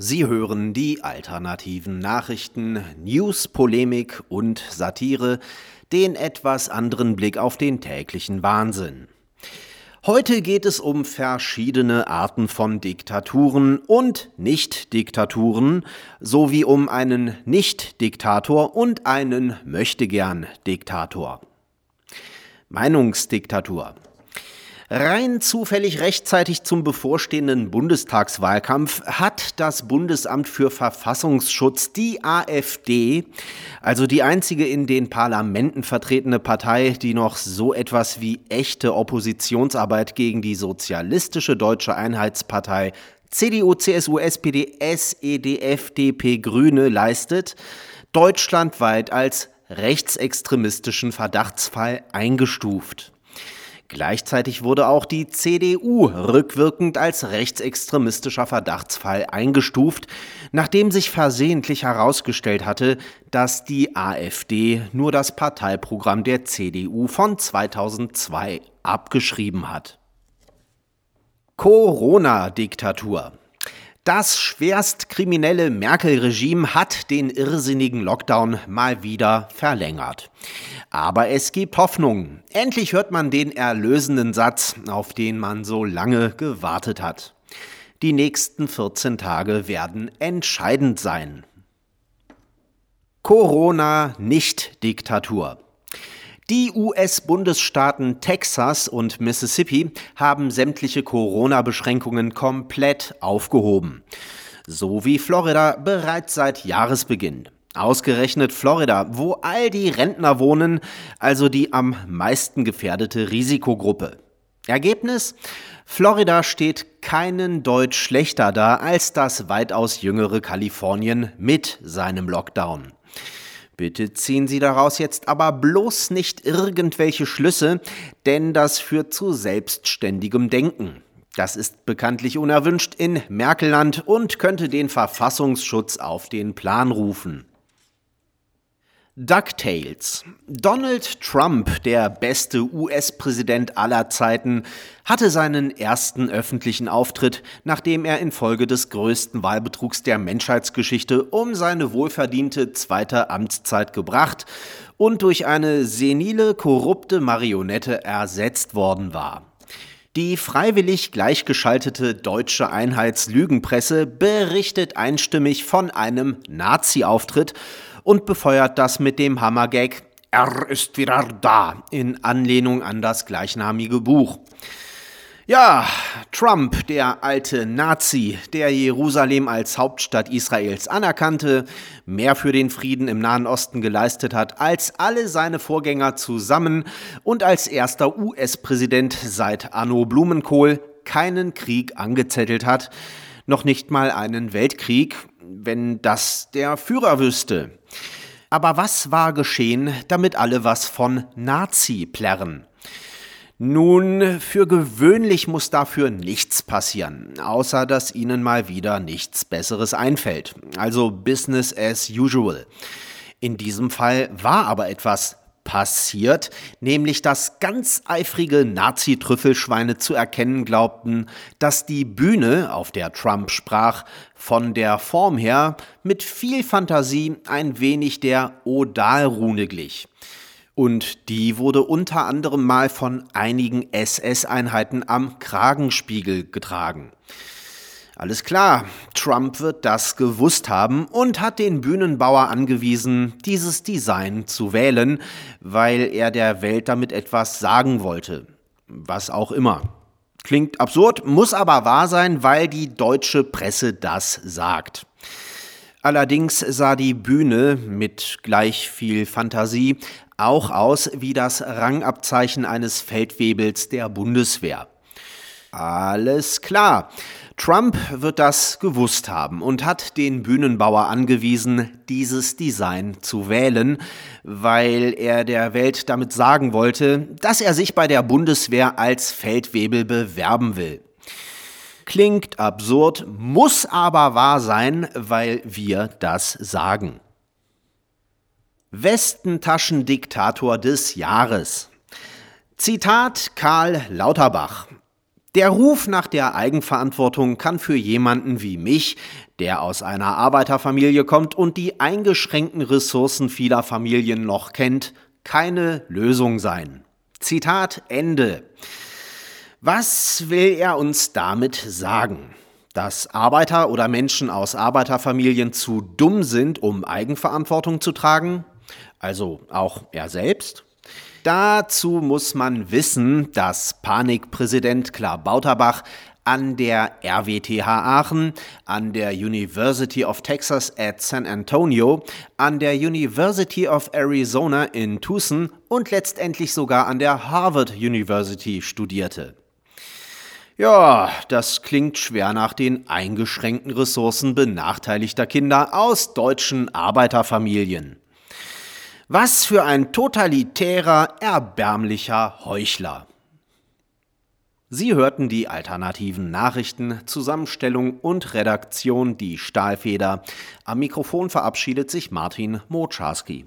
Sie hören die alternativen Nachrichten, News, Polemik und Satire, den etwas anderen Blick auf den täglichen Wahnsinn. Heute geht es um verschiedene Arten von Diktaturen und Nicht-Diktaturen sowie um einen Nicht-Diktator und einen Möchtegern-Diktator. Meinungsdiktatur. Rein zufällig rechtzeitig zum bevorstehenden Bundestagswahlkampf hat das Bundesamt für Verfassungsschutz die AfD, also die einzige in den Parlamenten vertretene Partei, die noch so etwas wie echte Oppositionsarbeit gegen die sozialistische deutsche Einheitspartei CDU, CSU, SPD, SED, FDP, Grüne leistet, deutschlandweit als rechtsextremistischen Verdachtsfall eingestuft. Gleichzeitig wurde auch die CDU rückwirkend als rechtsextremistischer Verdachtsfall eingestuft, nachdem sich versehentlich herausgestellt hatte, dass die AfD nur das Parteiprogramm der CDU von 2002 abgeschrieben hat. Corona-Diktatur. Das schwerst kriminelle Merkel-Regime hat den irrsinnigen Lockdown mal wieder verlängert. Aber es gibt Hoffnung. Endlich hört man den erlösenden Satz, auf den man so lange gewartet hat. Die nächsten 14 Tage werden entscheidend sein. Corona-Nicht-Diktatur. Die US-Bundesstaaten Texas und Mississippi haben sämtliche Corona-Beschränkungen komplett aufgehoben. So wie Florida bereits seit Jahresbeginn. Ausgerechnet Florida, wo all die Rentner wohnen, also die am meisten gefährdete Risikogruppe. Ergebnis? Florida steht keinen Deut schlechter da als das weitaus jüngere Kalifornien mit seinem Lockdown. Bitte ziehen Sie daraus jetzt aber bloß nicht irgendwelche Schlüsse, denn das führt zu selbstständigem Denken. Das ist bekanntlich unerwünscht in Merkelland und könnte den Verfassungsschutz auf den Plan rufen. DuckTales. Donald Trump, der beste US-Präsident aller Zeiten, hatte seinen ersten öffentlichen Auftritt, nachdem er infolge des größten Wahlbetrugs der Menschheitsgeschichte um seine wohlverdiente zweite Amtszeit gebracht und durch eine senile, korrupte Marionette ersetzt worden war. Die freiwillig gleichgeschaltete deutsche Einheitslügenpresse berichtet einstimmig von einem Nazi-Auftritt und befeuert das mit dem Hammergag Er ist wieder da in Anlehnung an das gleichnamige Buch. Ja, Trump, der alte Nazi, der Jerusalem als Hauptstadt Israels anerkannte, mehr für den Frieden im Nahen Osten geleistet hat als alle seine Vorgänger zusammen und als erster US-Präsident seit Anno Blumenkohl keinen Krieg angezettelt hat, noch nicht mal einen Weltkrieg, wenn das der Führer wüsste. Aber was war geschehen, damit alle was von Nazi plärren? Nun, für gewöhnlich muss dafür nichts passieren, außer dass ihnen mal wieder nichts Besseres einfällt. Also Business as usual. In diesem Fall war aber etwas passiert, nämlich dass ganz eifrige Nazi-Trüffelschweine zu erkennen glaubten, dass die Bühne, auf der Trump sprach, von der Form her mit viel Fantasie ein wenig der Odalrune glich. Und die wurde unter anderem mal von einigen SS-Einheiten am Kragenspiegel getragen. Alles klar, Trump wird das gewusst haben und hat den Bühnenbauer angewiesen, dieses Design zu wählen, weil er der Welt damit etwas sagen wollte. Was auch immer. Klingt absurd, muss aber wahr sein, weil die deutsche Presse das sagt. Allerdings sah die Bühne mit gleich viel Fantasie auch aus wie das Rangabzeichen eines Feldwebels der Bundeswehr. Alles klar. Trump wird das gewusst haben und hat den Bühnenbauer angewiesen, dieses Design zu wählen, weil er der Welt damit sagen wollte, dass er sich bei der Bundeswehr als Feldwebel bewerben will. Klingt absurd, muss aber wahr sein, weil wir das sagen. Westentaschendiktator des Jahres. Zitat Karl Lauterbach. Der Ruf nach der Eigenverantwortung kann für jemanden wie mich, der aus einer Arbeiterfamilie kommt und die eingeschränkten Ressourcen vieler Familien noch kennt, keine Lösung sein. Zitat Ende. Was will er uns damit sagen? Dass Arbeiter oder Menschen aus Arbeiterfamilien zu dumm sind, um Eigenverantwortung zu tragen? Also auch er selbst? Dazu muss man wissen, dass Panikpräsident Klar Bauterbach an der RWTH Aachen, an der University of Texas at San Antonio, an der University of Arizona in Tucson und letztendlich sogar an der Harvard University studierte. Ja, das klingt schwer nach den eingeschränkten Ressourcen benachteiligter Kinder aus deutschen Arbeiterfamilien. Was für ein totalitärer, erbärmlicher Heuchler. Sie hörten die alternativen Nachrichten, Zusammenstellung und Redaktion Die Stahlfeder. Am Mikrofon verabschiedet sich Martin Moczarski.